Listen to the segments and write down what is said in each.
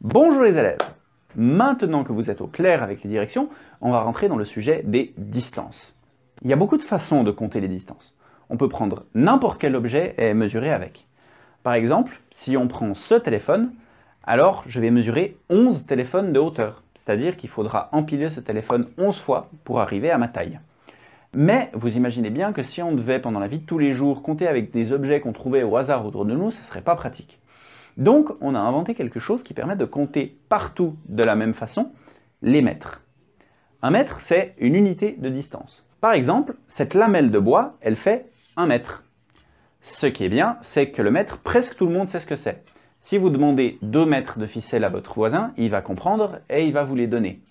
Bonjour les élèves Maintenant que vous êtes au clair avec les directions, on va rentrer dans le sujet des distances. Il y a beaucoup de façons de compter les distances. On peut prendre n'importe quel objet et mesurer avec. Par exemple, si on prend ce téléphone, alors je vais mesurer 11 téléphones de hauteur, c'est-à-dire qu'il faudra empiler ce téléphone 11 fois pour arriver à ma taille. Mais vous imaginez bien que si on devait pendant la vie de tous les jours compter avec des objets qu'on trouvait au hasard autour de nous, ce ne serait pas pratique. Donc, on a inventé quelque chose qui permet de compter partout de la même façon les mètres. Un mètre, c'est une unité de distance. Par exemple, cette lamelle de bois, elle fait un mètre. Ce qui est bien, c'est que le mètre, presque tout le monde sait ce que c'est. Si vous demandez 2 mètres de ficelle à votre voisin, il va comprendre et il va vous les donner.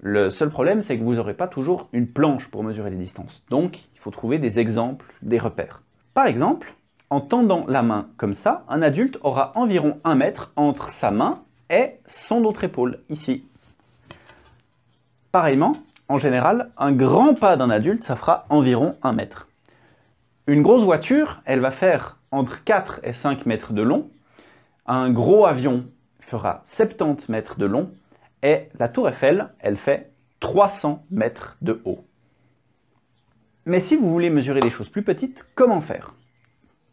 Le seul problème, c'est que vous n'aurez pas toujours une planche pour mesurer les distances. Donc, il faut trouver des exemples, des repères. Par exemple, en tendant la main comme ça, un adulte aura environ un mètre entre sa main et son autre épaule, ici. Pareillement, en général, un grand pas d'un adulte, ça fera environ un mètre. Une grosse voiture, elle va faire entre 4 et 5 mètres de long. Un gros avion fera 70 mètres de long. Et la tour Eiffel, elle fait 300 mètres de haut. Mais si vous voulez mesurer des choses plus petites, comment faire?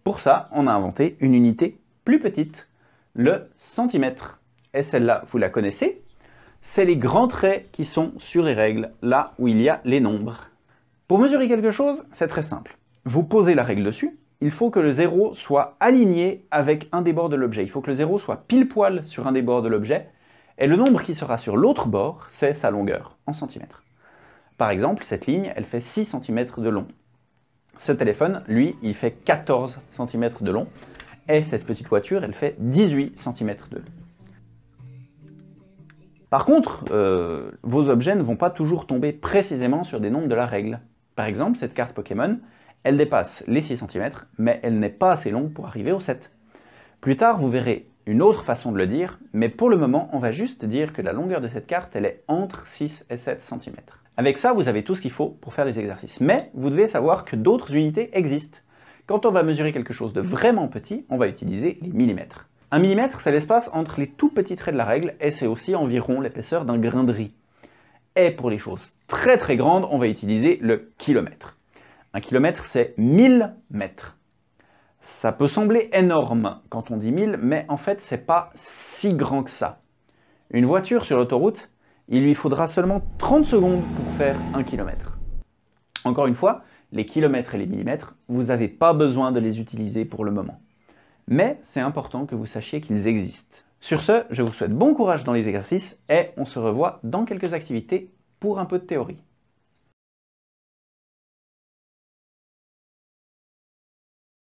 Pour ça, on a inventé une unité plus petite, le centimètre. Et celle-là, vous la connaissez C'est les grands traits qui sont sur les règles, là où il y a les nombres. Pour mesurer quelque chose, c'est très simple. Vous posez la règle dessus, il faut que le zéro soit aligné avec un des bords de l'objet. Il faut que le zéro soit pile poil sur un des bords de l'objet, et le nombre qui sera sur l'autre bord, c'est sa longueur, en centimètres. Par exemple, cette ligne, elle fait 6 cm de long. Ce téléphone, lui, il fait 14 cm de long. Et cette petite voiture, elle fait 18 cm de long. Par contre, euh, vos objets ne vont pas toujours tomber précisément sur des nombres de la règle. Par exemple, cette carte Pokémon, elle dépasse les 6 cm, mais elle n'est pas assez longue pour arriver au 7. Plus tard, vous verrez une autre façon de le dire, mais pour le moment, on va juste dire que la longueur de cette carte, elle est entre 6 et 7 cm. Avec ça, vous avez tout ce qu'il faut pour faire des exercices. Mais vous devez savoir que d'autres unités existent. Quand on va mesurer quelque chose de vraiment petit, on va utiliser les millimètres. Un millimètre, c'est l'espace entre les tout petits traits de la règle et c'est aussi environ l'épaisseur d'un grain de riz. Et pour les choses très très grandes, on va utiliser le kilomètre. Un kilomètre, c'est 1000 mètres. Ça peut sembler énorme quand on dit 1000, mais en fait, c'est pas si grand que ça. Une voiture sur l'autoroute, il lui faudra seulement 30 secondes pour faire un kilomètre. Encore une fois, les kilomètres et les millimètres, vous n'avez pas besoin de les utiliser pour le moment. Mais c'est important que vous sachiez qu'ils existent. Sur ce, je vous souhaite bon courage dans les exercices et on se revoit dans quelques activités pour un peu de théorie.